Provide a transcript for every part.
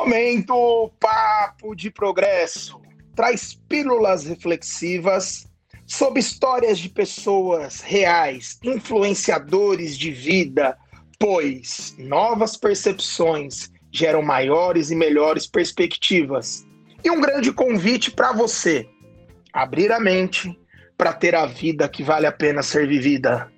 Momento Papo de Progresso traz pílulas reflexivas sobre histórias de pessoas reais, influenciadores de vida, pois novas percepções geram maiores e melhores perspectivas. E um grande convite para você: abrir a mente para ter a vida que vale a pena ser vivida.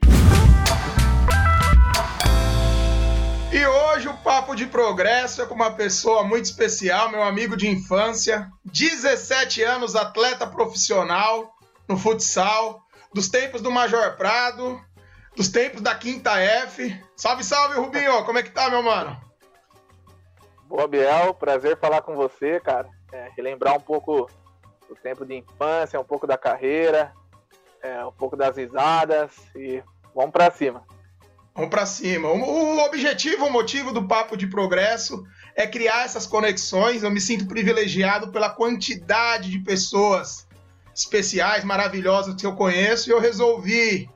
O Papo de Progresso é com uma pessoa muito especial, meu amigo de infância, 17 anos, atleta profissional no futsal, dos tempos do Major Prado, dos tempos da Quinta F. Salve, salve, Rubinho! Como é que tá, meu mano? Boa, Biel. Prazer falar com você, cara. É, relembrar um pouco do tempo de infância, um pouco da carreira, é, um pouco das risadas e vamos para cima. Vamos para cima. O objetivo, o motivo do Papo de Progresso é criar essas conexões. Eu me sinto privilegiado pela quantidade de pessoas especiais, maravilhosas que eu conheço e eu resolvi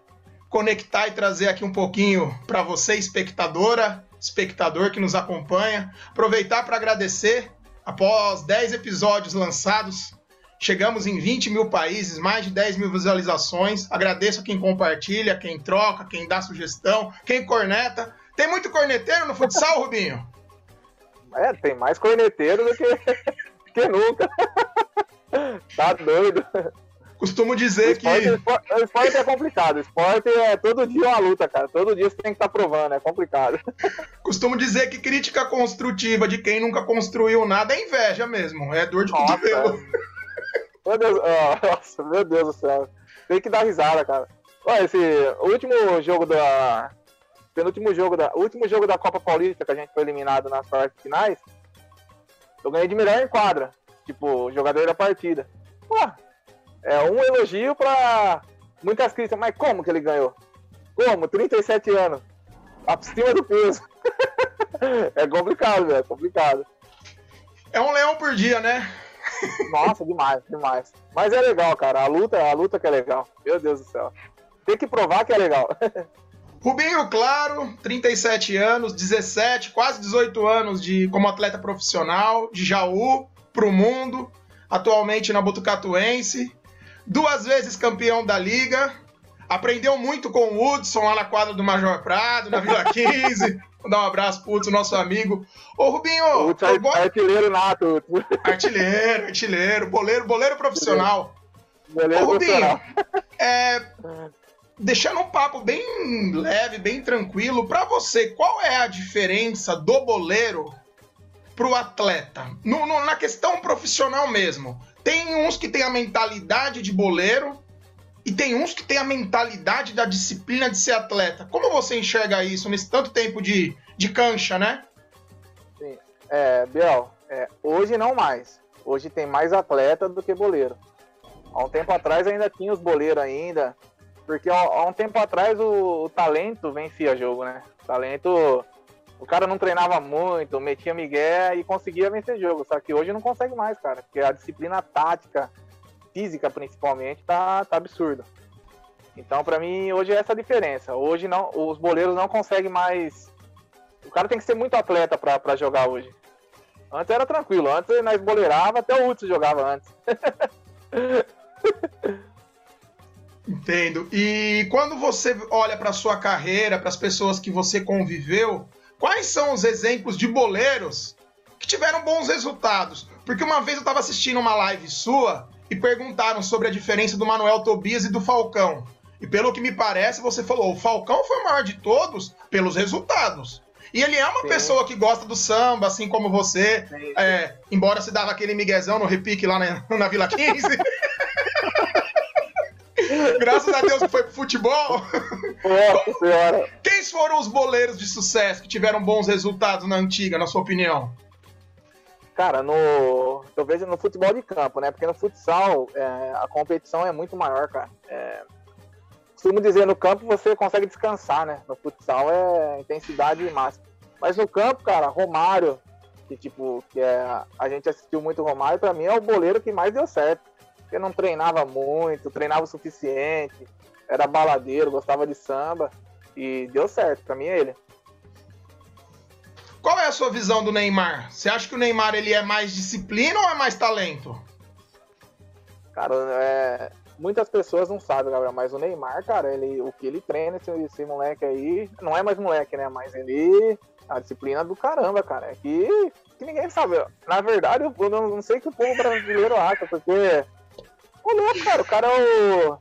conectar e trazer aqui um pouquinho para você, espectadora, espectador que nos acompanha. Aproveitar para agradecer. Após 10 episódios lançados, Chegamos em 20 mil países, mais de 10 mil visualizações. Agradeço a quem compartilha, quem troca, quem dá sugestão, quem corneta. Tem muito corneteiro no futsal, Rubinho? É, tem mais corneteiro do que, que nunca. tá doido. Costumo dizer o esporte, que. O esporte é complicado. O esporte é todo dia uma luta, cara. Todo dia você tem que estar tá provando, é complicado. Costumo dizer que crítica construtiva de quem nunca construiu nada é inveja mesmo. É dor de cotovelo. Meu Deus, nossa, meu Deus do céu. Tem que dar risada, cara. Olha, esse último jogo da. Penúltimo jogo da. último jogo da Copa Paulista, que a gente foi eliminado nas quartas finais, eu ganhei de melhor em quadra. Tipo, jogador da partida. Pô, é um elogio pra muitas críticas, mas como que ele ganhou? Como? 37 anos. Acima do peso. é complicado, velho. É complicado. É um leão por dia, né? Nossa, demais, demais. Mas é legal, cara. A luta, a luta que é legal. Meu Deus do céu. Tem que provar que é legal. Rubinho Claro, 37 anos, 17, quase 18 anos de como atleta profissional, de Jaú pro mundo, atualmente na Botucatuense, duas vezes campeão da liga, aprendeu muito com o Hudson lá na quadra do Major Prado, na Vila 15. Vou dar um abraço pro Hudson, nosso amigo. Ô, Rubinho! Hudson, é artilheiro nato. Artilheiro, artilheiro, boleiro, boleiro profissional. Boleiro Ô, Rubinho, profissional. É, deixando um papo bem leve, bem tranquilo, para você, qual é a diferença do boleiro pro atleta? No, no, na questão profissional mesmo. Tem uns que tem a mentalidade de boleiro e tem uns que tem a mentalidade da disciplina de ser atleta. Como você enxerga isso nesse tanto tempo de, de cancha, né? Sim. É, Biel, é, hoje não mais. Hoje tem mais atleta do que boleiro. Há um tempo atrás ainda tinha os boleiros ainda, porque há um tempo atrás o, o talento vencia jogo, né? O talento, o cara não treinava muito, metia migué e conseguia vencer jogo. Só que hoje não consegue mais, cara, porque a disciplina tática, física principalmente, tá, tá absurdo. Então, para mim, hoje é essa a diferença. Hoje não, os boleiros não conseguem mais. O cara tem que ser muito atleta para jogar hoje. Antes era tranquilo, antes nós boleirava, até o Hudson jogava antes. Entendo. E quando você olha para sua carreira, para as pessoas que você conviveu, quais são os exemplos de boleiros que tiveram bons resultados? Porque uma vez eu estava assistindo uma live sua e perguntaram sobre a diferença do Manuel Tobias e do Falcão. E pelo que me parece, você falou, o Falcão foi o maior de todos pelos resultados. E ele é uma sim. pessoa que gosta do samba, assim como você. É, embora se dava aquele miguezão no repique lá na, na Vila 15. Graças a Deus que foi pro futebol. Nossa senhora. Quem foram os boleiros de sucesso que tiveram bons resultados na antiga, na sua opinião? Cara, no. Eu vejo no futebol de campo, né? Porque no futsal é, a competição é muito maior, cara. É, costumo dizer, no campo você consegue descansar, né? No futsal é intensidade máxima. Mas no campo, cara, Romário, que tipo, que é, a gente assistiu muito Romário, para mim é o goleiro que mais deu certo. Porque não treinava muito, treinava o suficiente, era baladeiro, gostava de samba e deu certo, para mim é ele. Qual é a sua visão do Neymar? Você acha que o Neymar ele é mais disciplina ou é mais talento? Cara, é, muitas pessoas não sabem, Gabriel, mas o Neymar, cara, ele, o que ele treina, esse, esse moleque aí, não é mais moleque, né? Mas ele. A disciplina do caramba, cara. É que, que ninguém sabe. Na verdade, eu não, não sei que o povo brasileiro acha, porque. Olha, cara, o cara é, o,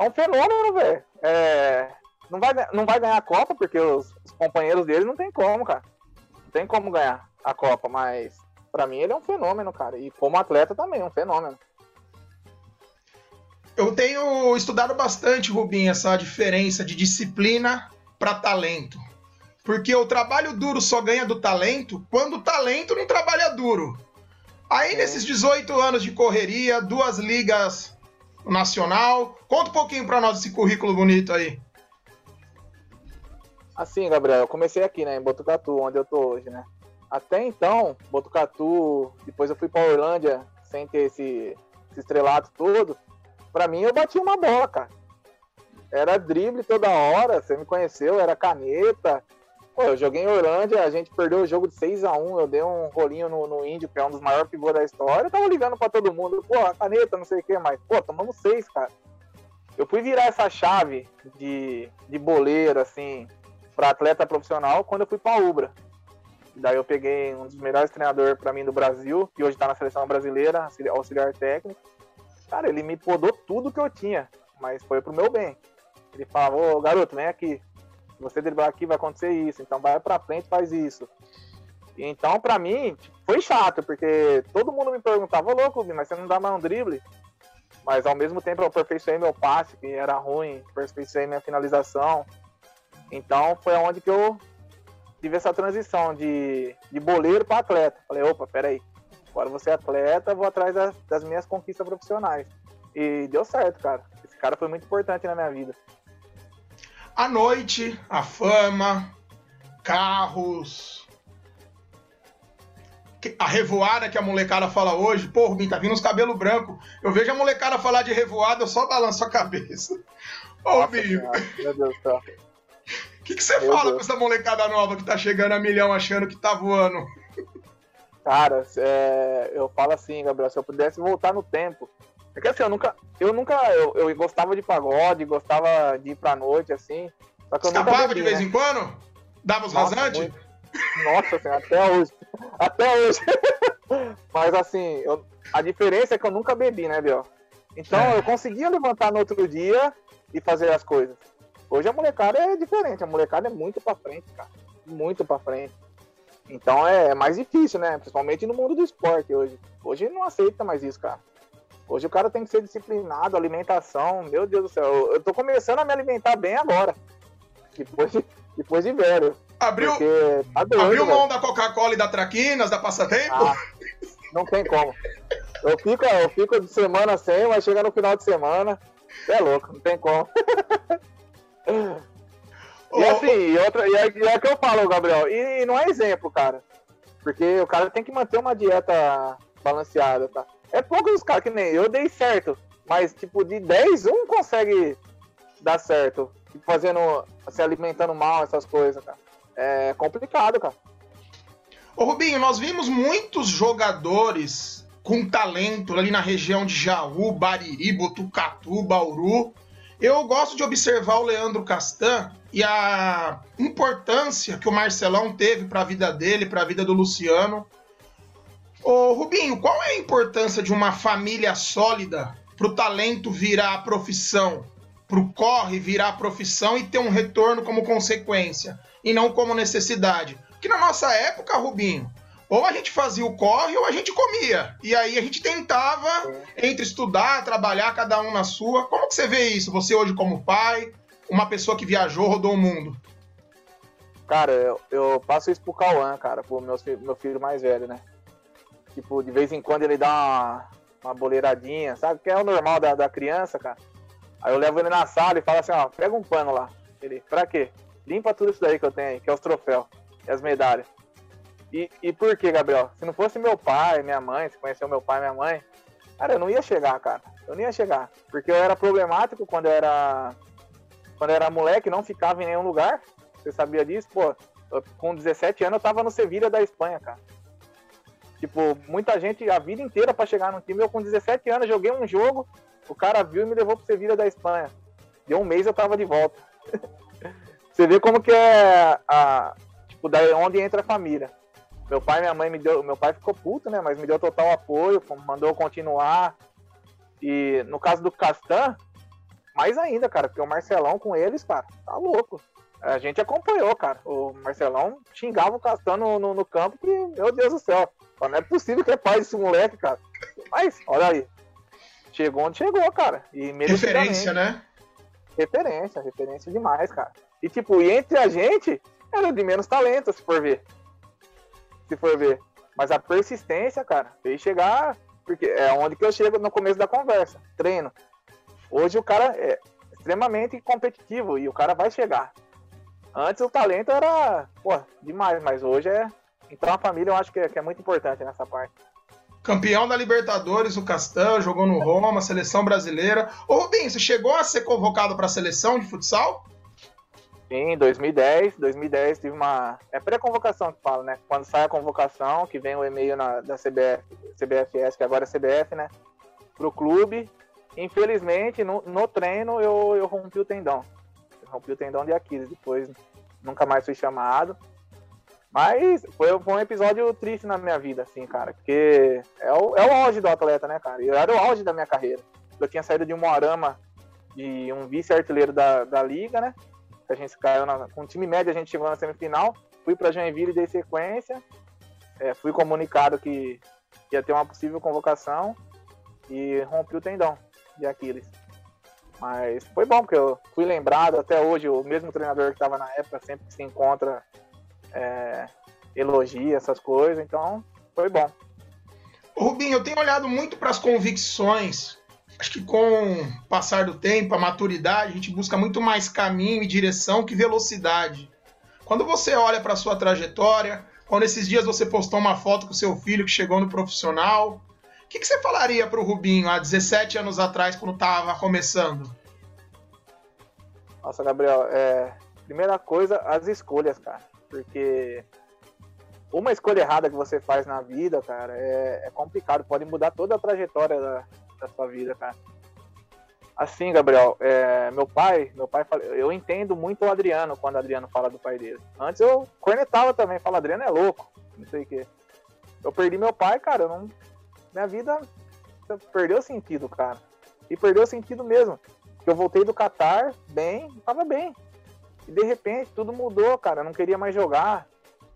é um fenômeno, velho. É, não, vai, não vai ganhar a Copa, porque os, os companheiros dele não tem como, cara. Não tem como ganhar a Copa, mas para mim ele é um fenômeno, cara. E como atleta também, é um fenômeno. Eu tenho estudado bastante, Rubinho, essa diferença de disciplina para talento. Porque o trabalho duro só ganha do talento quando o talento não trabalha duro. Aí, é. nesses 18 anos de correria, duas ligas nacional, conta um pouquinho para nós esse currículo bonito aí. Assim, Gabriel, eu comecei aqui, né, em Botucatu, onde eu tô hoje, né? Até então, Botucatu, depois eu fui para Orlândia, sem ter esse, esse estrelato todo. Pra mim, eu bati uma bola, cara. Era drible toda hora, você me conheceu, era caneta. Pô, eu joguei em Orlândia, a gente perdeu o jogo de 6 a 1 eu dei um rolinho no, no Índio, que é um dos maiores pivôs da história, eu tava ligando pra todo mundo, pô, a caneta, não sei o que, mas, pô, tomamos 6, cara. Eu fui virar essa chave de, de boleiro, assim, para atleta profissional quando eu fui pra Ubra. Daí eu peguei um dos melhores treinadores para mim do Brasil, que hoje tá na seleção brasileira, auxiliar técnico. Cara, ele me podou tudo que eu tinha, mas foi pro meu bem. Ele falava, ô garoto, vem aqui. Se você driblar aqui, vai acontecer isso. Então vai pra frente faz isso. Então, pra mim, foi chato, porque todo mundo me perguntava, ô louco, mas você não dá mais um drible? Mas ao mesmo tempo eu aperfeiçoei meu passe, que era ruim, aperfeiçoei minha finalização. Então foi onde que eu tive essa transição de, de boleiro para atleta. Falei, opa, peraí, Agora você é atleta, vou atrás das, das minhas conquistas profissionais. E deu certo, cara. Esse cara foi muito importante na minha vida. A noite, a fama, carros, a revoada que a molecada fala hoje, pô, Rubinho, tá vindo uns cabelos brancos. Eu vejo a molecada falar de revoada, eu só balanço a cabeça. Ô, Rubinho. Meu Deus do céu. O que, que você Meu fala Deus. com essa molecada nova que tá chegando a milhão achando que tá voando? Cara, é, eu falo assim, Gabriel, se eu pudesse voltar no tempo. É que assim, eu nunca. Eu nunca. Eu, eu gostava de pagode, gostava de ir pra noite, assim. Só que eu Escapava bebi, de vez né? em quando? Dava os rasantes? Nossa senhora, até hoje. Até hoje. Mas assim, eu, a diferença é que eu nunca bebi, né, Biel? Então é. eu conseguia levantar no outro dia e fazer as coisas. Hoje a molecada é diferente, a molecada é muito pra frente, cara. Muito pra frente. Então é, é mais difícil, né? Principalmente no mundo do esporte hoje. Hoje não aceita mais isso, cara. Hoje o cara tem que ser disciplinado, alimentação, meu Deus do céu. Eu tô começando a me alimentar bem agora. Depois de, depois de velho. Abriu, tá doido, abriu mão da Coca-Cola e da Traquinas, da Passatempo? Ah, não tem como. Eu fico, eu fico de semana sem, mas chega no final de semana. É louco, não tem como. E assim, e, outra, e é, e é que eu falo, Gabriel, e, e não é exemplo, cara. Porque o cara tem que manter uma dieta balanceada, tá? É poucos os caras que nem eu dei certo, mas tipo, de 10, um consegue dar certo. Tipo, fazendo, se alimentando mal, essas coisas, cara. É complicado, cara. Ô Rubinho, nós vimos muitos jogadores com talento ali na região de Jaú, Bariri, Botucatu, Bauru, eu gosto de observar o Leandro Castan e a importância que o Marcelão teve para a vida dele, para a vida do Luciano. Ô Rubinho, qual é a importância de uma família sólida para o talento virar profissão, para o corre virar profissão e ter um retorno como consequência e não como necessidade? Porque na nossa época, Rubinho, ou a gente fazia o corre ou a gente comia. E aí a gente tentava entre estudar, trabalhar, cada um na sua. Como que você vê isso? Você hoje como pai, uma pessoa que viajou, rodou o mundo. Cara, eu, eu passo isso pro Cauã, cara, pro meu, meu filho mais velho, né? Tipo, de vez em quando ele dá uma, uma boleiradinha, sabe? Que é o normal da, da criança, cara. Aí eu levo ele na sala e falo assim, ó, pega um pano lá. Ele, pra quê? Limpa tudo isso daí que eu tenho aí, que é os troféus e as medalhas. E, e por que, Gabriel? Se não fosse meu pai, minha mãe, se conheceu meu pai minha mãe, cara, eu não ia chegar, cara. Eu não ia chegar. Porque eu era problemático quando eu era. Quando eu era moleque, não ficava em nenhum lugar. Você sabia disso? Pô, com 17 anos eu tava no Sevilha da Espanha, cara. Tipo, muita gente a vida inteira para chegar no time. Eu com 17 anos joguei um jogo, o cara viu e me levou pro Sevilha da Espanha. Deu um mês eu tava de volta. Você vê como que é a, tipo, daí onde entra a família. Meu pai e minha mãe me deu, meu pai ficou puto, né, mas me deu total apoio, mandou continuar. E no caso do Castan, mais ainda, cara, porque o Marcelão com eles, cara, tá louco. A gente acompanhou, cara. O Marcelão xingava o Castan no, no, no campo que, meu Deus do céu, não é possível que é pai desse moleque, cara. Mas, olha aí. Chegou onde chegou, cara. E referência, né? Referência, referência demais, cara. E tipo, e entre a gente, era de menos talento, se for ver. Se for ver. Mas a persistência, cara, fez chegar. Porque é onde que eu chego no começo da conversa. Treino. Hoje o cara é extremamente competitivo e o cara vai chegar. Antes o talento era, pô, demais, mas hoje é. Então a família eu acho que é, que é muito importante nessa parte. Campeão da Libertadores, o Castan, jogou no Roma, seleção brasileira. Ô Rubinho, você chegou a ser convocado para a seleção de futsal? Sim, 2010. 2010 tive uma. É pré-convocação que fala, né? Quando sai a convocação, que vem o e-mail na, da CBF, CBFS, que agora é CBF, né? Pro clube. Infelizmente, no, no treino eu, eu rompi o tendão. Eu rompi o tendão de Aquiles. Depois nunca mais fui chamado. Mas foi, foi, um episódio triste na minha vida, assim, cara. Porque é o, é o auge do atleta, né, cara? Eu era o auge da minha carreira. Eu tinha saído de um Moarama, de um vice-artilheiro da, da liga, né? A gente caiu na, com um time médio, a gente chegou na semifinal. Fui para Joinville e dei sequência. É, fui comunicado que ia ter uma possível convocação e rompi o tendão de Aquiles. Mas foi bom, porque eu fui lembrado até hoje, o mesmo treinador que estava na época, sempre se encontra, é, elogia essas coisas, então foi bom. Rubinho, eu tenho olhado muito para as convicções acho que com o passar do tempo, a maturidade, a gente busca muito mais caminho e direção que velocidade. Quando você olha para sua trajetória, quando esses dias você postou uma foto com seu filho que chegou no profissional, o que, que você falaria para o Rubinho há 17 anos atrás, quando estava começando? Nossa, Gabriel, é... primeira coisa, as escolhas, cara. Porque uma escolha errada que você faz na vida, cara, é, é complicado. Pode mudar toda a trajetória da, da sua vida, cara. Assim, Gabriel, é, meu pai, meu pai, eu entendo muito o Adriano quando o Adriano fala do pai dele. Antes eu cornetava também, fala Adriano é louco, não sei o quê. Eu perdi meu pai, cara, não, minha vida perdeu sentido, cara. E perdeu sentido mesmo. Eu voltei do Catar bem, tava bem. E de repente tudo mudou, cara. Eu não queria mais jogar.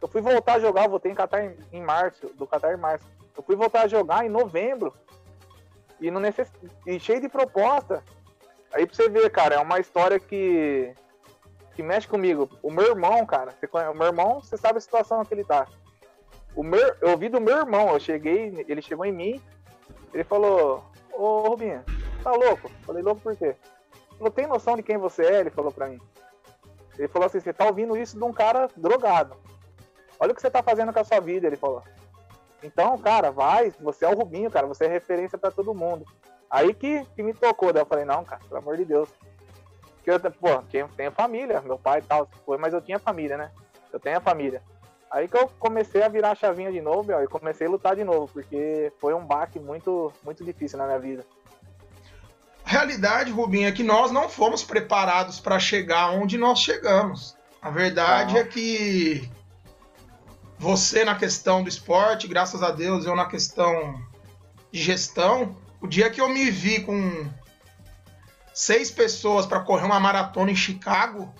Eu fui voltar a jogar, eu voltei em Catar em, em março, do Catar em março. Eu fui voltar a jogar em novembro e, não necess... e cheio de proposta. Aí pra você ver, cara, é uma história que, que mexe comigo. O meu irmão, cara, você conhece... o meu irmão, você sabe a situação que ele tá. O meu... Eu ouvi do meu irmão, eu cheguei, ele chegou em mim, ele falou, ô Rubinho, tá louco? Falei, louco por quê? Não tem noção de quem você é, ele falou pra mim. Ele falou assim, você tá ouvindo isso de um cara drogado. Olha o que você tá fazendo com a sua vida, ele falou. Então, cara, vai, você é o Rubinho, cara, você é referência para todo mundo. Aí que, que me tocou, daí eu falei, não, cara, pelo amor de Deus. Porque eu, pô, tenho, tenho família, meu pai e tal, foi, mas eu tinha família, né? Eu tenho a família. Aí que eu comecei a virar a chavinha de novo, ó, e comecei a lutar de novo, porque foi um baque muito, muito difícil na minha vida. A realidade, Rubinho, é que nós não fomos preparados para chegar onde nós chegamos. A verdade não. é que você na questão do esporte, graças a Deus, eu na questão de gestão. O dia que eu me vi com seis pessoas para correr uma maratona em Chicago,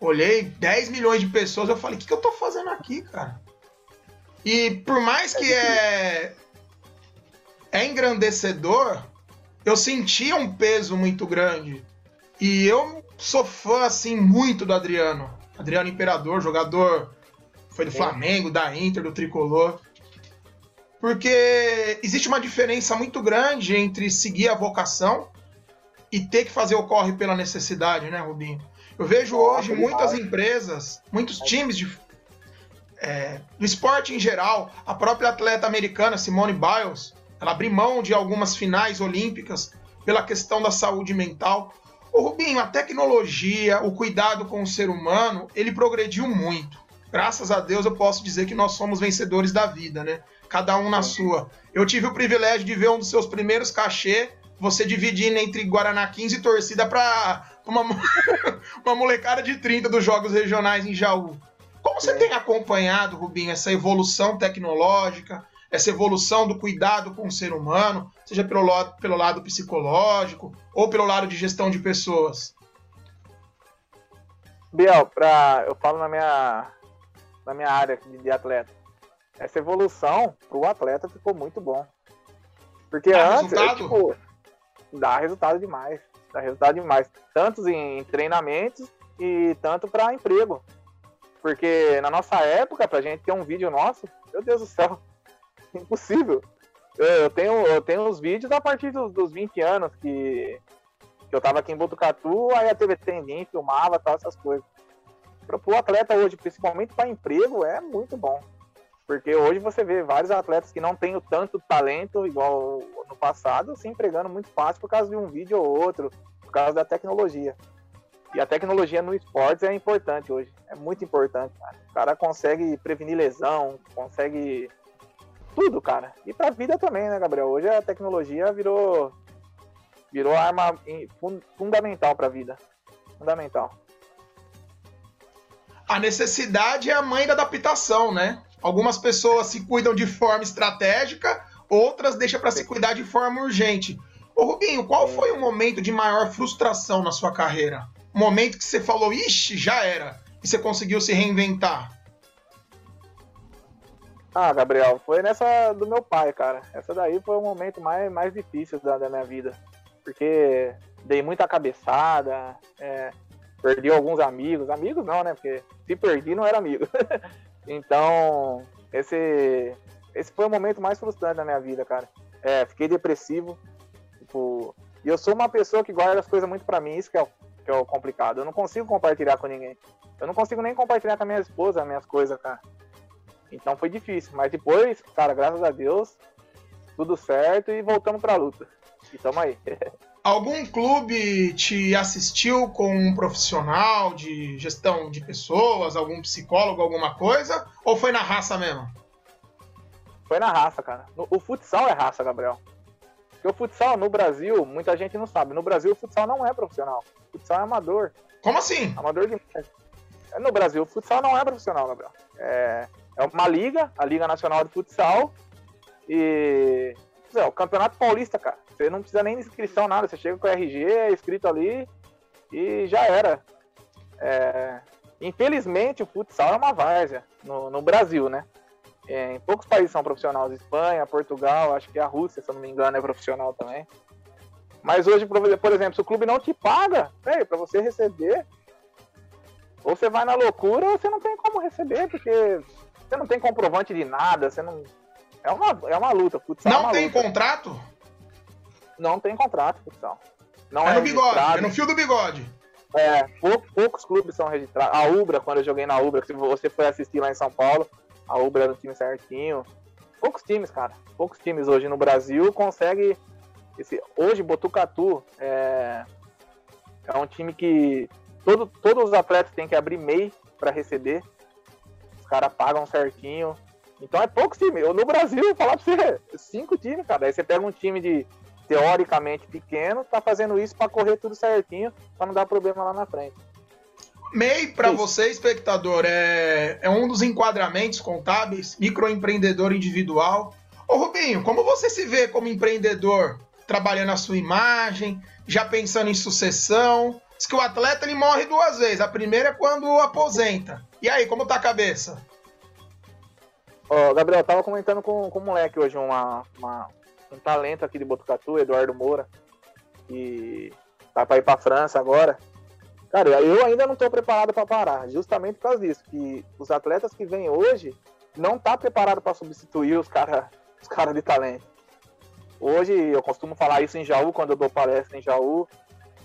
olhei 10 milhões de pessoas, eu falei, o que, que eu tô fazendo aqui, cara? E por mais que é, é engrandecedor, eu sentia um peso muito grande. E eu sou fã, assim, muito do Adriano. Adriano Imperador, jogador foi do Flamengo, da Inter, do Tricolor. Porque existe uma diferença muito grande entre seguir a vocação e ter que fazer o corre pela necessidade, né, Rubinho? Eu vejo hoje muitas empresas, muitos times de, é, do esporte em geral, a própria atleta americana Simone Biles, ela abriu mão de algumas finais olímpicas pela questão da saúde mental. O Rubinho, a tecnologia, o cuidado com o ser humano, ele progrediu muito. Graças a Deus eu posso dizer que nós somos vencedores da vida, né? Cada um na sua. Eu tive o privilégio de ver um dos seus primeiros cachê, você dividindo entre Guaraná 15 e torcida para uma, uma molecada de 30 dos jogos regionais em Jaú. Como você é. tem acompanhado, Rubinho, essa evolução tecnológica, essa evolução do cuidado com o ser humano, seja pelo lado, pelo lado psicológico ou pelo lado de gestão de pessoas? Biel, pra, eu falo na minha, na minha área de, atleta. Essa evolução para o atleta ficou muito bom. Porque dá antes, resultado? É, tipo, dá resultado demais. Dá resultado demais. Tanto em treinamentos e tanto para emprego. Porque na nossa época, pra gente ter um vídeo nosso, meu Deus do céu, impossível. Eu tenho, eu tenho os vídeos a partir dos, dos 20 anos que, que eu tava aqui em Botucatu, aí a TVT vinha, filmava tal, essas coisas. Para o atleta hoje, principalmente para emprego, é muito bom. Porque hoje você vê vários atletas que não têm o tanto talento igual no passado, se empregando muito fácil por causa de um vídeo ou outro, por causa da tecnologia. E a tecnologia no esportes é importante hoje. É muito importante, cara. O cara consegue prevenir lesão, consegue tudo, cara. E pra vida também, né, Gabriel? Hoje a tecnologia virou virou arma fundamental pra vida. Fundamental. A necessidade é a mãe da adaptação, né? Algumas pessoas se cuidam de forma estratégica, outras deixam para se cuidar de forma urgente. Ô Rubinho, qual foi o momento de maior frustração na sua carreira? O momento que você falou, ixi, já era, e você conseguiu se reinventar? Ah, Gabriel, foi nessa do meu pai, cara. Essa daí foi o momento mais, mais difícil da, da minha vida. Porque dei muita cabeçada, é, perdi alguns amigos. Amigos não, né? Porque se perdi não era amigo. então, esse, esse foi o momento mais frustrante da minha vida, cara. É, fiquei depressivo. Tipo, e eu sou uma pessoa que guarda as coisas muito para mim, isso que é, o, que é o complicado. Eu não consigo compartilhar com ninguém. Eu não consigo nem compartilhar com a minha esposa as minhas coisas, cara. Então foi difícil. Mas depois, cara, graças a Deus, tudo certo e voltamos pra luta. E tamo aí. Algum clube te assistiu com um profissional de gestão de pessoas, algum psicólogo, alguma coisa? Ou foi na raça mesmo? Foi na raça, cara. O futsal é raça, Gabriel. Porque o futsal no Brasil, muita gente não sabe. No Brasil, o futsal não é profissional. O futsal é amador. Como assim? Amador de. No Brasil, o futsal não é profissional, Gabriel. É, é uma liga, a Liga Nacional de Futsal. E. É, o Campeonato Paulista, cara. Você não precisa nem de inscrição, nada. Você chega com o RG, é escrito ali e já era. É... Infelizmente, o futsal é uma várzea no, no Brasil, né? É, em poucos países são profissionais. Espanha, Portugal, acho que a Rússia, se eu não me engano, é profissional também. Mas hoje, por exemplo, se o clube não te paga, para você receber, ou você vai na loucura ou você não tem como receber, porque você não tem comprovante de nada, você não. É uma, é uma luta. Futsal não é uma tem luta. contrato? Não tem contrato, futsal. Não é, é no bigode, é no fio do bigode. É, pou, poucos clubes são registrados. A Ubra, quando eu joguei na Ubra, se você foi assistir lá em São Paulo, a Ubra era um time certinho. Poucos times, cara. Poucos times hoje no Brasil conseguem. Esse, hoje, Botucatu é, é um time que todo, todos os atletas têm que abrir MEI para receber. Os caras pagam certinho. Então é poucos times. No Brasil, vou falar pra você, cinco times, cara. Aí você pega um time de teoricamente pequeno, tá fazendo isso para correr tudo certinho, para não dar problema lá na frente. MEI, para você, espectador, é, é um dos enquadramentos contábeis, microempreendedor individual. Ô Rubinho, como você se vê como empreendedor, trabalhando a sua imagem, já pensando em sucessão? Diz que o atleta ele morre duas vezes. A primeira é quando aposenta. E aí, como tá a cabeça? Ô, Gabriel, eu tava comentando com, com o moleque hoje uma, uma, um talento aqui de Botucatu, Eduardo Moura, que tá para ir para França agora. Cara, eu ainda não estou preparado para parar, justamente por causa disso, que os atletas que vêm hoje não tá preparado para substituir os caras os cara de talento. Hoje eu costumo falar isso em Jaú quando eu dou palestra em Jaú,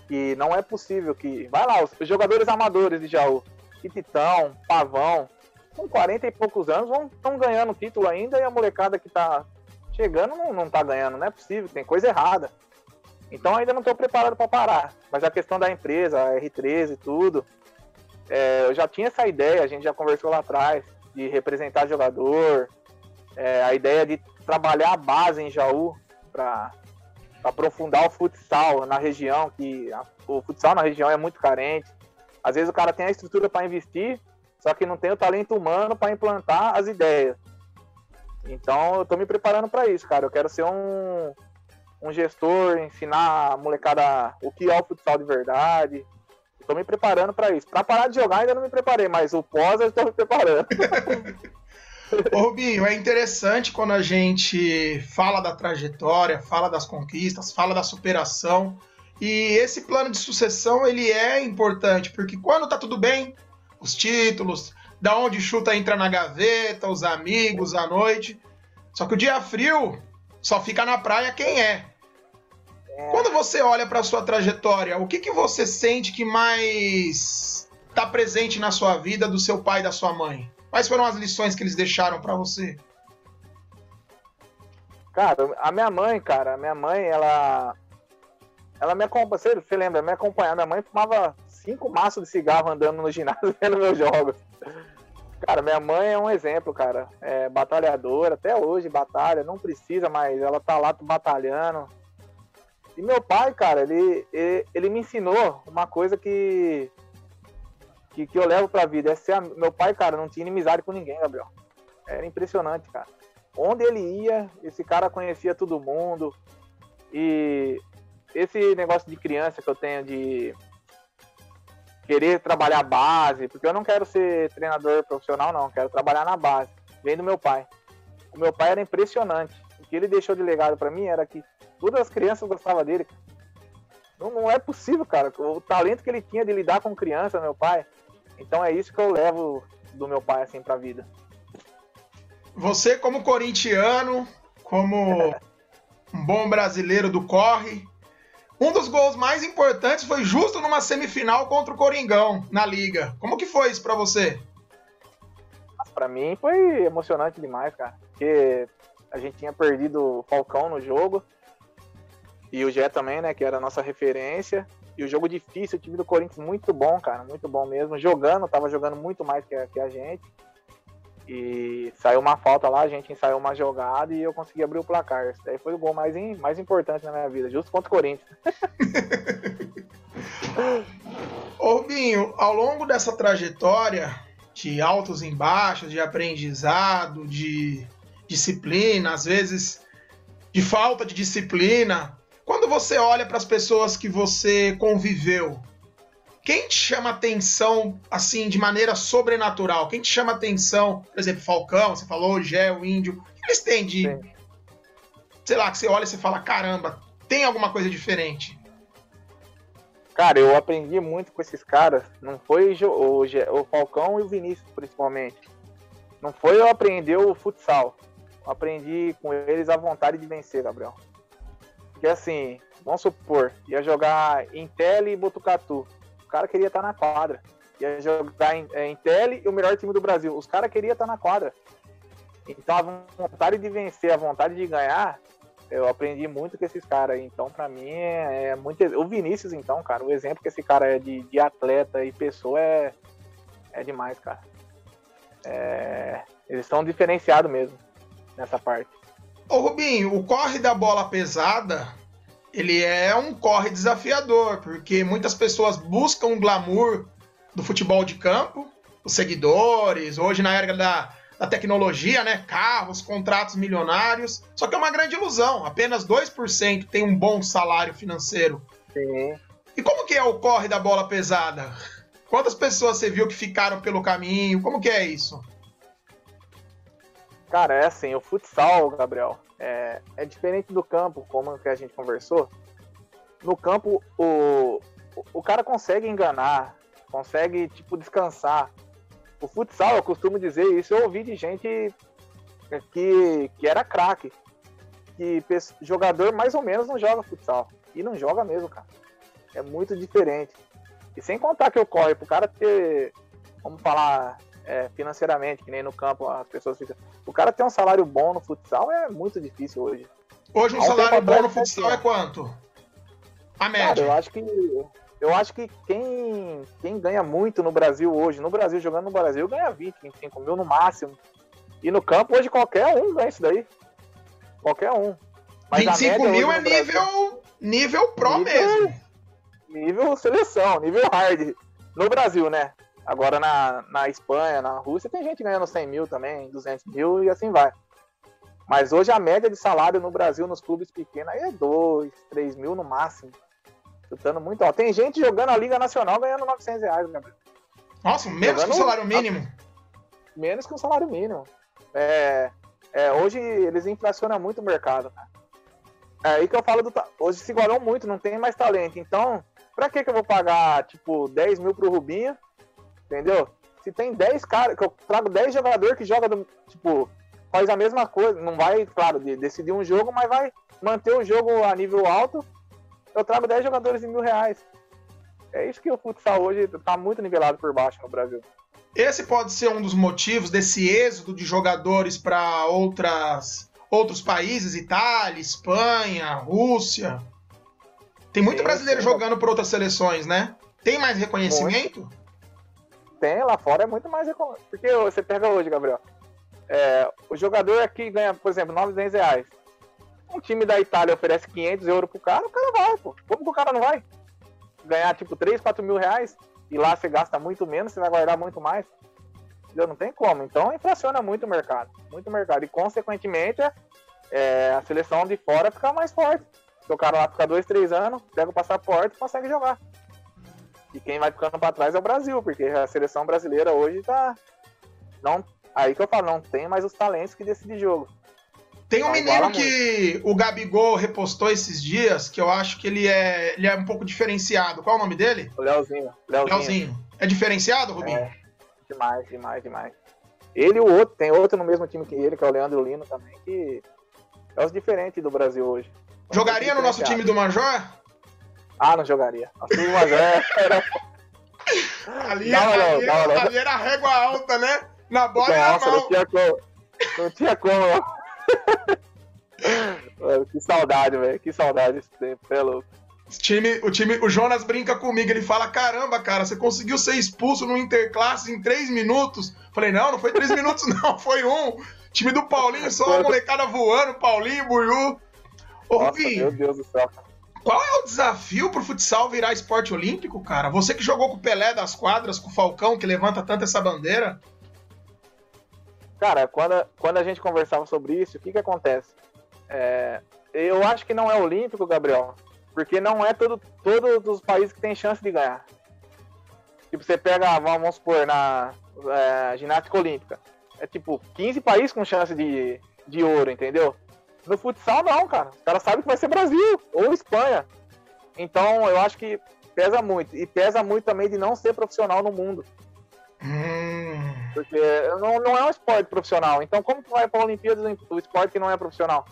que não é possível que vai lá os jogadores amadores de Jaú, Titão, Pavão, com 40 e poucos anos, estão ganhando título ainda e a molecada que tá chegando não, não tá ganhando, não é possível, tem coisa errada. Então ainda não estou preparado para parar. Mas a questão da empresa, a R13 e tudo, é, eu já tinha essa ideia, a gente já conversou lá atrás, de representar jogador, é, a ideia de trabalhar a base em Jaú para aprofundar o futsal na região, que a, o futsal na região é muito carente. Às vezes o cara tem a estrutura para investir, só que não tem o talento humano para implantar as ideias. Então eu estou me preparando para isso, cara. Eu quero ser um, um gestor, ensinar a molecada o que é o futsal de verdade. Estou me preparando para isso. Para parar de jogar ainda não me preparei, mas o pós eu estou me preparando. Ô Rubinho, é interessante quando a gente fala da trajetória, fala das conquistas, fala da superação. E esse plano de sucessão, ele é importante, porque quando tá tudo bem, os títulos, da onde chuta entra na gaveta, os amigos, a noite. Só que o dia frio só fica na praia quem é. é. Quando você olha para sua trajetória, o que, que você sente que mais está presente na sua vida do seu pai e da sua mãe? Quais foram as lições que eles deixaram para você? Cara, a minha mãe, cara, a minha mãe, ela. Ela me acompanha. Você, você lembra? Me acompanhava. Minha mãe fumava cinco maços de cigarro andando no ginásio vendo meus jogos. Cara, minha mãe é um exemplo, cara. É batalhadora, até hoje batalha, não precisa, mas ela tá lá batalhando. E meu pai, cara, ele, ele, ele me ensinou uma coisa que que, que eu levo pra vida. É ser. Meu pai, cara, não tinha inimizade com ninguém, Gabriel. Era impressionante, cara. Onde ele ia, esse cara conhecia todo mundo. E esse negócio de criança que eu tenho de querer trabalhar base, porque eu não quero ser treinador profissional, não, quero trabalhar na base. Vem do meu pai. O meu pai era impressionante. O que ele deixou de legado para mim era que todas as crianças gostavam dele. Não, não é possível, cara. O talento que ele tinha de lidar com criança, meu pai, então é isso que eu levo do meu pai assim pra vida. Você como corintiano, como um bom brasileiro do corre, um dos gols mais importantes foi justo numa semifinal contra o Coringão na liga. Como que foi isso para você? Para mim foi emocionante demais, cara. Porque a gente tinha perdido o Falcão no jogo e o Gé também, né, que era a nossa referência. E o jogo difícil, o time do Corinthians muito bom, cara, muito bom mesmo. Jogando, tava jogando muito mais que a, que a gente. E saiu uma falta lá, a gente ensaiou uma jogada e eu consegui abrir o placar. Esse daí foi o gol mais, mais importante na minha vida, justo contra o Corinthians. Ô Binho, ao longo dessa trajetória de altos e baixos, de aprendizado, de disciplina, às vezes de falta de disciplina, quando você olha para as pessoas que você conviveu, quem te chama atenção, assim, de maneira sobrenatural? Quem te chama atenção, por exemplo, Falcão, você falou, Gé, o Índio, eles têm de. Sim. Sei lá, que você olha e você fala, caramba, tem alguma coisa diferente. Cara, eu aprendi muito com esses caras. Não foi o, o Falcão e o Vinícius, principalmente. Não foi eu aprender o futsal. Eu aprendi com eles a vontade de vencer, Gabriel. Porque assim, vamos supor, ia jogar Intel e Botucatu. O cara queria estar na quadra. Ia jogar é, Intel e o melhor time do Brasil. Os caras queriam estar na quadra. Então a vontade de vencer, a vontade de ganhar, eu aprendi muito com esses caras. Então, para mim, é, é, muito. O Vinícius, então, cara, o exemplo que esse cara é de, de atleta e pessoa é, é demais, cara. É, eles estão diferenciados mesmo nessa parte. Ô Rubinho, o corre da bola pesada, ele é um corre desafiador, porque muitas pessoas buscam o glamour do futebol de campo, os seguidores, hoje na era da, da tecnologia, né? Carros, contratos milionários. Só que é uma grande ilusão. Apenas 2% tem um bom salário financeiro. Sim. E como que é o corre da bola pesada? Quantas pessoas você viu que ficaram pelo caminho? Como que é isso? Cara, é assim, o futsal, Gabriel, é, é diferente do campo, como que a gente conversou. No campo, o, o cara consegue enganar, consegue, tipo, descansar. O futsal, eu costumo dizer isso, eu ouvi de gente que, que era craque. Que jogador mais ou menos não joga futsal. E não joga mesmo, cara. É muito diferente. E sem contar que eu corre pro cara ter, vamos falar, é, financeiramente, que nem no campo as pessoas ficam. O cara ter um salário bom no futsal é muito difícil hoje. Hoje um salário bom no futsal é quanto? A média? Cara, eu acho que eu acho que quem, quem ganha muito no Brasil hoje, no Brasil, jogando no Brasil, ganha 20, 25 mil no máximo. E no campo, hoje, qualquer um ganha isso daí. Qualquer um. Mas 25 mil é nível, Brasil, nível pro nível, mesmo. Nível seleção, nível hard. No Brasil, né? Agora na, na Espanha, na Rússia, tem gente ganhando 100 mil também, 200 mil e assim vai. Mas hoje a média de salário no Brasil, nos clubes pequenos, aí é 2, 3 mil no máximo. Chutando muito alto. Tem gente jogando a Liga Nacional ganhando 900 reais, Gabriel. Nossa, menos jogando... que o salário mínimo. Menos que o salário mínimo. É, é, hoje eles inflacionam muito o mercado. Né? É aí que eu falo do. Hoje se igualou muito, não tem mais talento. Então, pra que, que eu vou pagar, tipo, 10 mil pro Rubinho? Entendeu? Se tem 10 caras, que eu trago 10 jogadores que jogam, tipo, faz a mesma coisa. Não vai, claro, decidir um jogo, mas vai manter o jogo a nível alto. Eu trago 10 jogadores em mil reais. É isso que o futsal hoje tá muito nivelado por baixo no Brasil. Esse pode ser um dos motivos desse êxodo de jogadores para outras outros países, Itália, Espanha, Rússia. Tem muito brasileiro jogando por outras seleções, né? Tem mais reconhecimento? Muito. Tem, lá fora é muito mais reconhecimento. Porque você pega hoje, Gabriel. É, o jogador aqui ganha, por exemplo, 900 reais. Um time da Itália oferece 500 euros pro cara, o cara vai, pô. Como que o cara não vai? Ganhar, tipo, 3, 4 mil reais e lá você gasta muito menos, você vai guardar muito mais. Entendeu? Não tem como. Então, inflaciona muito o mercado. Muito mercado. E, consequentemente, é, a seleção de fora fica mais forte. Porque o cara lá fica dois, três anos, pega o passaporte e consegue jogar. E quem vai ficando para trás é o Brasil, porque a seleção brasileira hoje tá. Não, aí que eu falo, não tem mais os talentos que decidem jogo. Tem um menino que o Gabigol repostou esses dias, que eu acho que ele é, ele é um pouco diferenciado. Qual é o nome dele? O Leozinho. Leozinho. Leozinho. É diferenciado, Rubinho? É, demais, demais, demais. Ele e o outro, tem outro no mesmo time que ele, que é o Leandro Lino também, que é os diferentes do Brasil hoje. Jogaria no nosso time do Major? Ah, não jogaria. Time do Major era... ali, não, ali, não, não, ali, era régua alta, né? Na bola Nossa, não tinha como. Não tinha como. Mano, que saudade, velho. Que saudade esse tempo, é louco. O time, o time, o Jonas brinca comigo, ele fala: caramba, cara, você conseguiu ser expulso no Interclasses em três minutos. Falei, não, não foi três minutos, não, foi um. Time do Paulinho, só a molecada voando, Paulinho, Buiu. Ô, Nossa, meu Deus do céu. Qual é o desafio pro futsal virar esporte olímpico, cara? Você que jogou com o Pelé das quadras, com o Falcão, que levanta tanto essa bandeira. Cara, quando, quando a gente conversava sobre isso, o que que acontece? É, eu acho que não é olímpico, Gabriel, porque não é todo, todos os países que tem chance de ganhar. Tipo, você pega, vamos supor, na é, ginástica olímpica, é tipo 15 países com chance de, de ouro, entendeu? No futsal, não, cara. Os caras sabem que vai ser Brasil ou Espanha. Então, eu acho que pesa muito. E pesa muito também de não ser profissional no mundo. Hum. Porque não, não é um esporte profissional. Então, como que vai para a Olimpíada o esporte que não é profissional?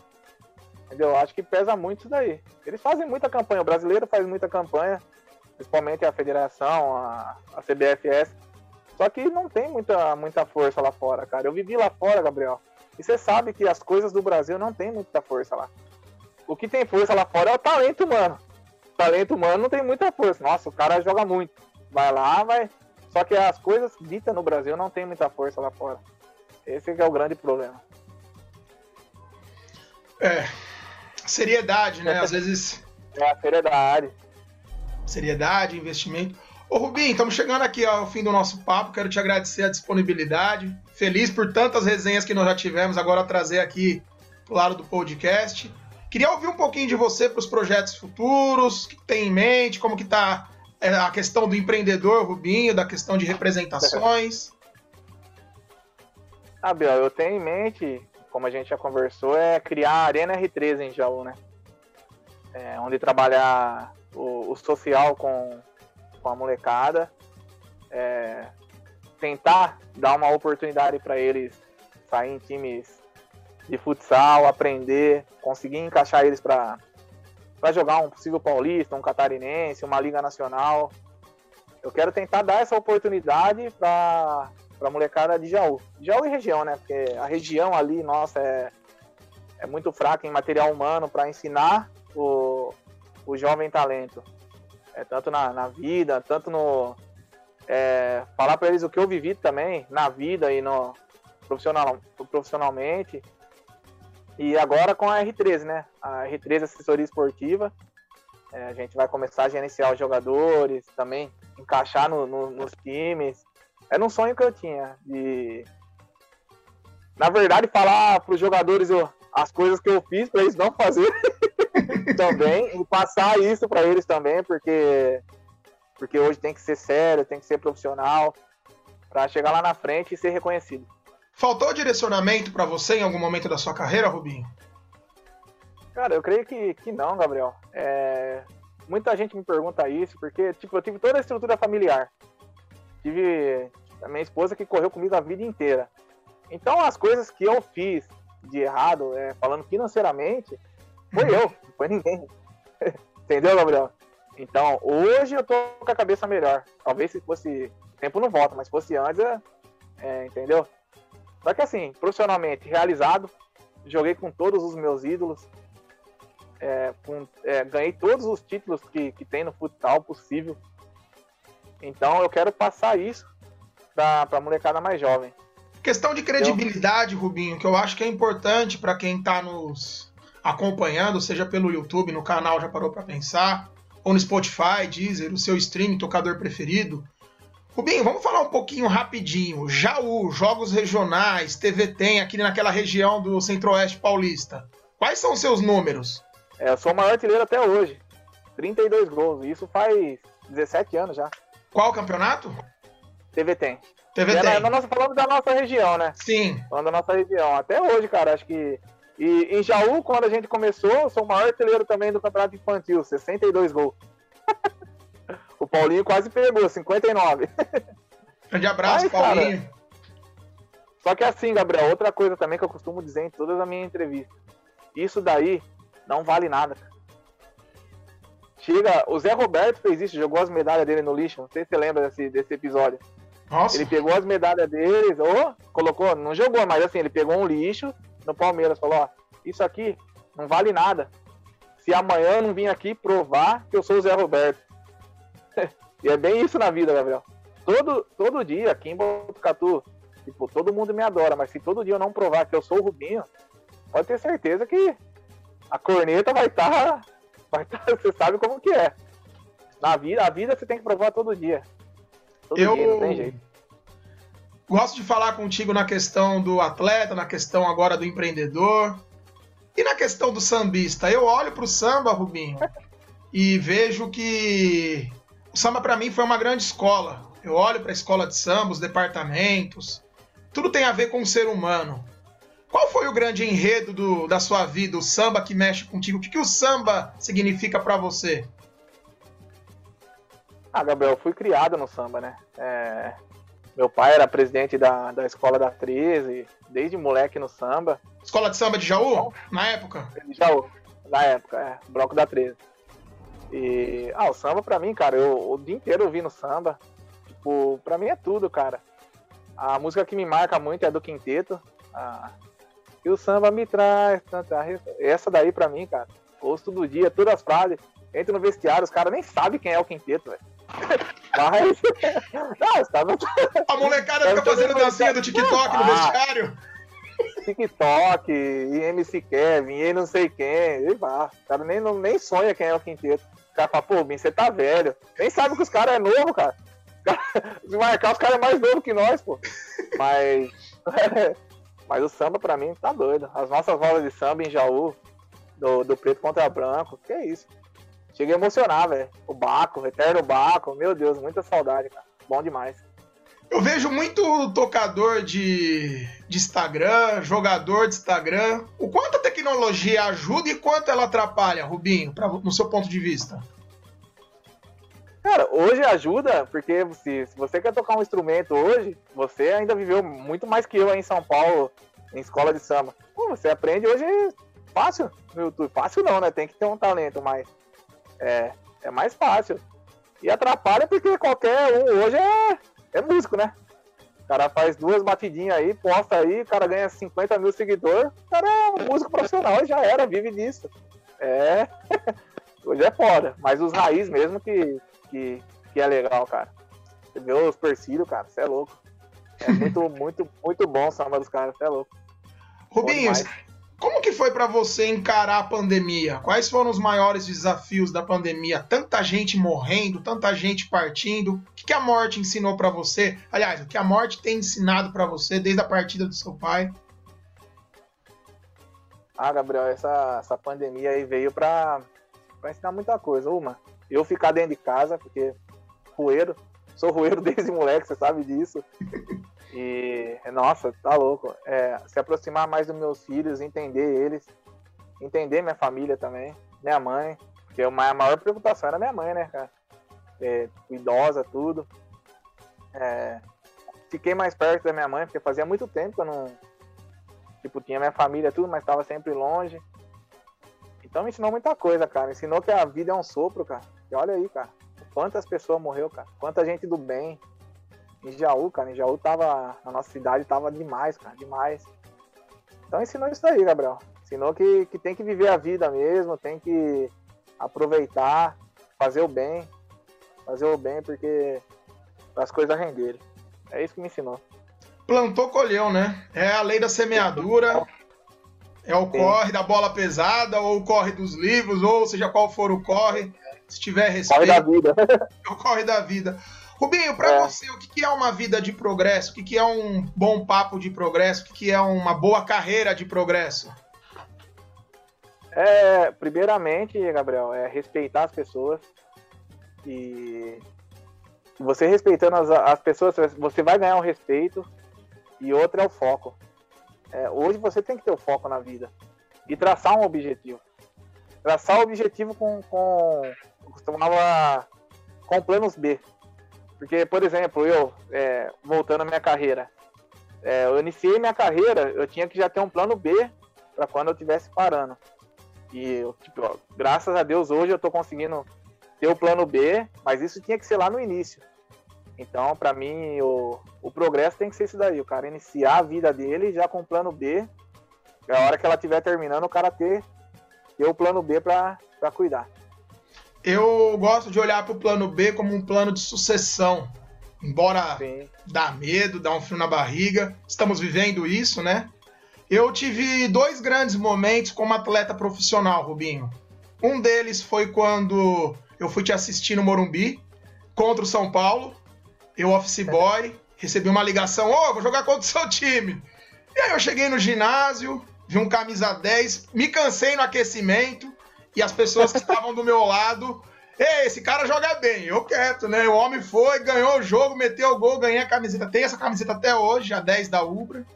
Entendeu? Acho que pesa muito isso daí. Eles fazem muita campanha, o brasileiro faz muita campanha, principalmente a federação, a, a CBFS. Só que não tem muita, muita força lá fora, cara. Eu vivi lá fora, Gabriel. E você sabe que as coisas do Brasil não tem muita força lá. O que tem força lá fora é o talento humano. O talento humano não tem muita força. Nossa, o cara joga muito. Vai lá, vai, só que as coisas ditas no Brasil não tem muita força lá fora. Esse é o grande problema. É. Seriedade, né? Às vezes. É, seriedade. Seriedade, investimento. Ô Rubinho, estamos chegando aqui ao fim do nosso papo. Quero te agradecer a disponibilidade. Feliz por tantas resenhas que nós já tivemos, agora trazer aqui pro lado do podcast. Queria ouvir um pouquinho de você para os projetos futuros, o que tem em mente, como que tá é a questão do empreendedor, Rubinho, da questão de representações? Ah, Biel, eu tenho em mente, como a gente já conversou, é criar a Arena R3 em Jaú, né? É, onde trabalhar o, o, social com, com a molecada, é, tentar dar uma oportunidade para eles sair em times de futsal, aprender, conseguir encaixar eles para jogar um possível paulista, um catarinense, uma liga nacional. Eu quero tentar dar essa oportunidade para a molecada de Jaú. Jaú e região, né? Porque a região ali, nossa, é, é muito fraca em material humano para ensinar o, o jovem talento. É, tanto na, na vida, tanto no. É, falar para eles o que eu vivi também na vida e no profissional, profissionalmente. E agora com a R13, né? A R13 Assessoria Esportiva. É, a gente vai começar a gerenciar os jogadores, também encaixar no, no, nos times. Era um sonho que eu tinha de, na verdade, falar para os jogadores eu, as coisas que eu fiz para eles não fazerem também e passar isso para eles também, porque porque hoje tem que ser sério, tem que ser profissional para chegar lá na frente e ser reconhecido. Faltou direcionamento para você em algum momento da sua carreira, Rubinho? Cara, eu creio que, que não, Gabriel. É, muita gente me pergunta isso, porque tipo, eu tive toda a estrutura familiar. Tive a minha esposa que correu comigo a vida inteira. Então as coisas que eu fiz de errado, é, falando financeiramente, foi eu, foi ninguém. Entendeu, Gabriel? Então, hoje eu tô com a cabeça melhor. Talvez se fosse. Tempo não volta, mas se fosse antes, é, é, entendeu? Só que assim, profissionalmente realizado, joguei com todos os meus ídolos, é, com, é, ganhei todos os títulos que, que tem no futsal possível. Então eu quero passar isso para a molecada mais jovem. Questão de credibilidade, Rubinho, que eu acho que é importante para quem está nos acompanhando, seja pelo YouTube, no canal Já Parou para Pensar, ou no Spotify, Deezer, o seu stream, tocador preferido. Rubinho, vamos falar um pouquinho rapidinho. Jaú, jogos regionais, TV tem aqui naquela região do Centro-Oeste Paulista. Quais são os seus números? É, eu sou o maior artilheiro até hoje. 32 gols. Isso faz 17 anos já. Qual campeonato? TV tem. TV é, tem. Na, nós falando da nossa região, né? Sim. Falando da nossa região. Até hoje, cara, acho que. E em Jaú, quando a gente começou, eu sou o maior artilheiro também do campeonato infantil, 62 gols. o Paulinho quase pegou, 59. Grande abraço, Mas, Paulinho. Cara, só que assim, Gabriel, outra coisa também que eu costumo dizer em todas as minhas entrevistas. Isso daí não vale nada. Chega, o Zé Roberto fez isso, jogou as medalhas dele no lixo. Não sei se você lembra desse, desse episódio. Nossa. Ele pegou as medalhas deles, ou colocou, não jogou, mas assim, ele pegou um lixo no Palmeiras, falou, ó, isso aqui não vale nada. Se amanhã eu não vim aqui provar que eu sou o Zé Roberto. e é bem isso na vida, Gabriel. Todo, todo dia, aqui em Botucatu, tipo, todo mundo me adora, mas se todo dia eu não provar que eu sou o Rubinho, pode ter certeza que a corneta vai estar. Tá, vai tá, você sabe como que é. Na vida, a vida você tem que provar todo dia. Todo eu dia, não tem jeito. Gosto de falar contigo na questão do atleta, na questão agora do empreendedor. E na questão do sambista, eu olho para o samba, Rubinho, e vejo que o samba para mim foi uma grande escola. Eu olho para a escola de samba, os departamentos, tudo tem a ver com o ser humano. Qual foi o grande enredo do, da sua vida, o samba que mexe contigo? O que, que o samba significa para você? Ah, Gabriel, eu fui criado no samba, né? É, meu pai era presidente da, da escola da 13, desde moleque no samba. Escola de samba de Jaú? Na época? De Jaú, na época, é. Bloco da 13. E, ah, o samba pra mim, cara, eu o dia inteiro ouvindo samba. Tipo, pra mim é tudo, cara. A música que me marca muito é do Quinteto. A, e o samba me traz tanta. Essa daí pra mim, cara, ouço todo dia, todas as frases. Entro no vestiário, os caras nem sabem quem é o quinteto, velho. Mas. Não, estava... A molecada fica fazendo dancinha do TikTok no ah. vestiário. TikTok, e MC Kevin, e não sei quem. E vá. O cara nem, não, nem sonha quem é o quinteto. O cara fala, pô, Bin, você tá velho. Nem sabe que os caras é novo, cara. Se marcar, os caras é mais novo que nós, pô. Mas. Mas o samba pra mim tá doido. As nossas rodas de samba em Jaú, do, do preto contra branco, que é isso. Chega a emocionar, velho. O Baco, o Eterno Baco, meu Deus, muita saudade, cara. Bom demais. Eu vejo muito tocador de, de Instagram, jogador de Instagram. O quanto a tecnologia ajuda e quanto ela atrapalha, Rubinho, pra, no seu ponto de vista? Cara, hoje ajuda, porque se, se você quer tocar um instrumento hoje, você ainda viveu muito mais que eu aí em São Paulo, em escola de samba. Pô, você aprende hoje fácil no YouTube. Fácil não, né? Tem que ter um talento, mas é, é mais fácil. E atrapalha porque qualquer um hoje é, é músico, né? O cara faz duas batidinhas aí, posta aí, o cara ganha 50 mil seguidores, o cara é um músico profissional e já era, vive disso. É. Hoje é foda. Mas os raiz mesmo que, que, que é legal, cara. Você vê os Persílio, cara, você é louco. É muito, muito, muito bom o samba dos caras, você é louco. Rubinho, como que foi para você encarar a pandemia? Quais foram os maiores desafios da pandemia? Tanta gente morrendo, tanta gente partindo. O que, a morte ensinou para você? Aliás, o que a morte tem ensinado para você desde a partida do seu pai? Ah, Gabriel, essa, essa pandemia aí veio para ensinar muita coisa. Uma, eu ficar dentro de casa, porque roeiro, sou roeiro desde moleque, você sabe disso. E, nossa, tá louco. É, se aproximar mais dos meus filhos, entender eles, entender minha família também, minha mãe, porque a maior preocupação era minha mãe, né, cara? É, idosa, tudo. É, fiquei mais perto da minha mãe, porque fazia muito tempo que eu não. Tipo, tinha minha família, tudo, mas estava sempre longe. Então me ensinou muita coisa, cara. Ensinou que a vida é um sopro, cara. E olha aí, cara. Quantas pessoas morreu, cara. Quanta gente do bem, em Jaú, cara. Em Jaú tava. Na nossa cidade tava demais, cara. Demais. Então ensinou isso aí, Gabriel. Ensinou que, que tem que viver a vida mesmo, tem que aproveitar, fazer o bem. Fazer o bem porque as coisas renderem. É isso que me ensinou. Plantou, colheu, né? É a lei da semeadura. É o Sim. corre da bola pesada, ou o corre dos livros, ou seja qual for o corre. Se tiver respeito. Corre da vida. É o corre da vida. Rubinho, para é. você, o que é uma vida de progresso? O que é um bom papo de progresso? O que é uma boa carreira de progresso? É, primeiramente, Gabriel, é respeitar as pessoas. E você respeitando as, as pessoas, você vai ganhar um respeito. E outro é o foco. É, hoje você tem que ter o foco na vida e traçar um objetivo. Traçar o objetivo com, com costumava com planos B. Porque, por exemplo, eu, é, voltando à minha carreira, é, eu iniciei minha carreira, eu tinha que já ter um plano B para quando eu estivesse parando. E, tipo, ó, graças a Deus, hoje eu estou conseguindo ter o plano B, mas isso tinha que ser lá no início. Então, para mim, o, o progresso tem que ser isso daí, o cara iniciar a vida dele já com o plano B, a hora que ela estiver terminando, o cara ter, ter o plano B para cuidar eu gosto de olhar para o plano B como um plano de sucessão. Embora Sim. dá medo, dá um frio na barriga, estamos vivendo isso, né? Eu tive dois grandes momentos como atleta profissional, Rubinho. Um deles foi quando eu fui te assistir no Morumbi contra o São Paulo. Eu, office boy, recebi uma ligação: Ô, oh, vou jogar contra o seu time. E aí eu cheguei no ginásio, vi um camisa 10, me cansei no aquecimento e as pessoas que estavam do meu lado. Ei, esse cara joga bem, eu quieto, né? O homem foi, ganhou o jogo, meteu o gol, ganhei a camiseta. Tem essa camiseta até hoje, a 10 da Ubra.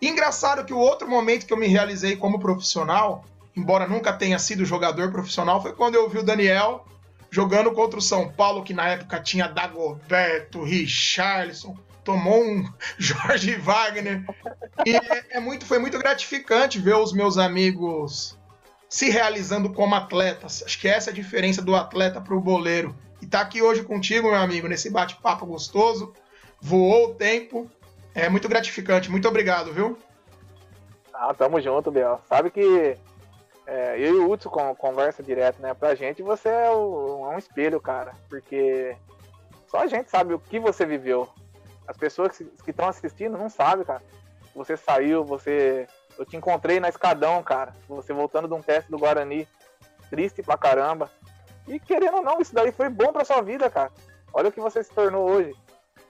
Engraçado que o outro momento que eu me realizei como profissional, embora nunca tenha sido jogador profissional, foi quando eu vi o Daniel jogando contra o São Paulo, que na época tinha Dagoberto, Richarlison, tomou um Jorge Wagner. E é, é muito, foi muito gratificante ver os meus amigos se realizando como atletas. Acho que essa é a diferença do atleta para o boleiro. E tá aqui hoje contigo, meu amigo, nesse bate-papo gostoso. Voou o tempo. É muito gratificante. Muito obrigado, viu? Ah, tamo junto, Biel. Sabe que é, eu e o Hudson conversa direto, né? Pra gente você é, o, é um espelho, cara. Porque só a gente sabe o que você viveu. As pessoas que estão assistindo não sabem, cara. Você saiu, você eu te encontrei na escadão, cara. Você voltando de um teste do Guarani. Triste pra caramba. E querendo ou não, isso daí foi bom pra sua vida, cara. Olha o que você se tornou hoje.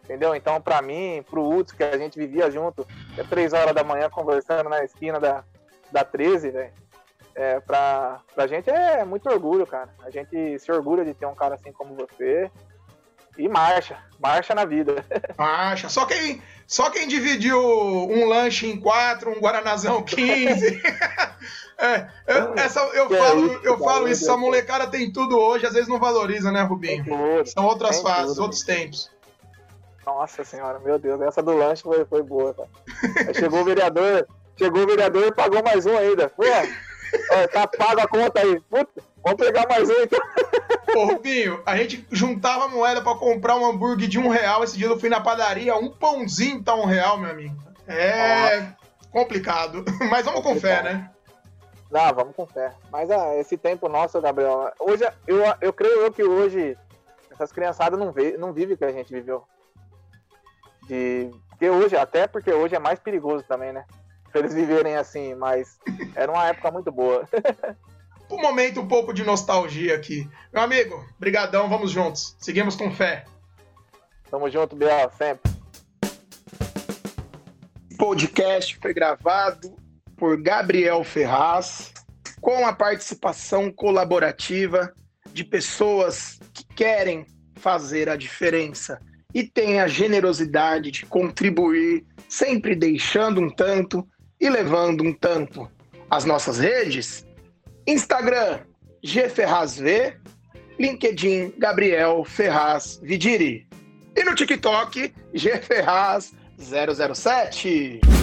Entendeu? Então, pra mim, pro Uts, que a gente vivia junto, é três horas da manhã conversando na esquina da, da 13, velho. É, pra, pra gente é muito orgulho, cara. A gente se orgulha de ter um cara assim como você. E marcha, marcha na vida. Marcha. Só quem, só quem dividiu um lanche em quatro, um Guaranazão 15. é, eu, essa, eu falo, isso, eu falo isso, essa molecada tem tudo hoje, às vezes não valoriza, né, Rubinho? São outras fases, tudo, outros tempos. Nossa senhora, meu Deus, essa do lanche foi, foi boa, cara. chegou o vereador, chegou o vereador e pagou mais um ainda. Pô, tá pago a conta aí. Puta, vamos pegar mais um então. Ô, Rubinho, a gente juntava moeda para comprar um hambúrguer de um real. Esse dia eu fui na padaria, um pãozinho tá um real, meu amigo. É complicado. Mas vamos com fé, né? Não, vamos com fé. Mas ah, esse tempo nosso, Gabriel, hoje eu, eu creio eu que hoje essas criançadas não, vê, não vivem o que a gente viveu. De, porque hoje, até porque hoje é mais perigoso também, né? Pra eles viverem assim, mas era uma época muito boa. um momento um pouco de nostalgia aqui. Meu amigo, brigadão, vamos juntos. Seguimos com fé. Tamo junto, Biel, sempre. O podcast foi gravado por Gabriel Ferraz, com a participação colaborativa de pessoas que querem fazer a diferença e têm a generosidade de contribuir, sempre deixando um tanto e levando um tanto. As nossas redes Instagram, gferrazv, LinkedIn, Gabriel Ferraz Vidiri. E no TikTok, gferraz007.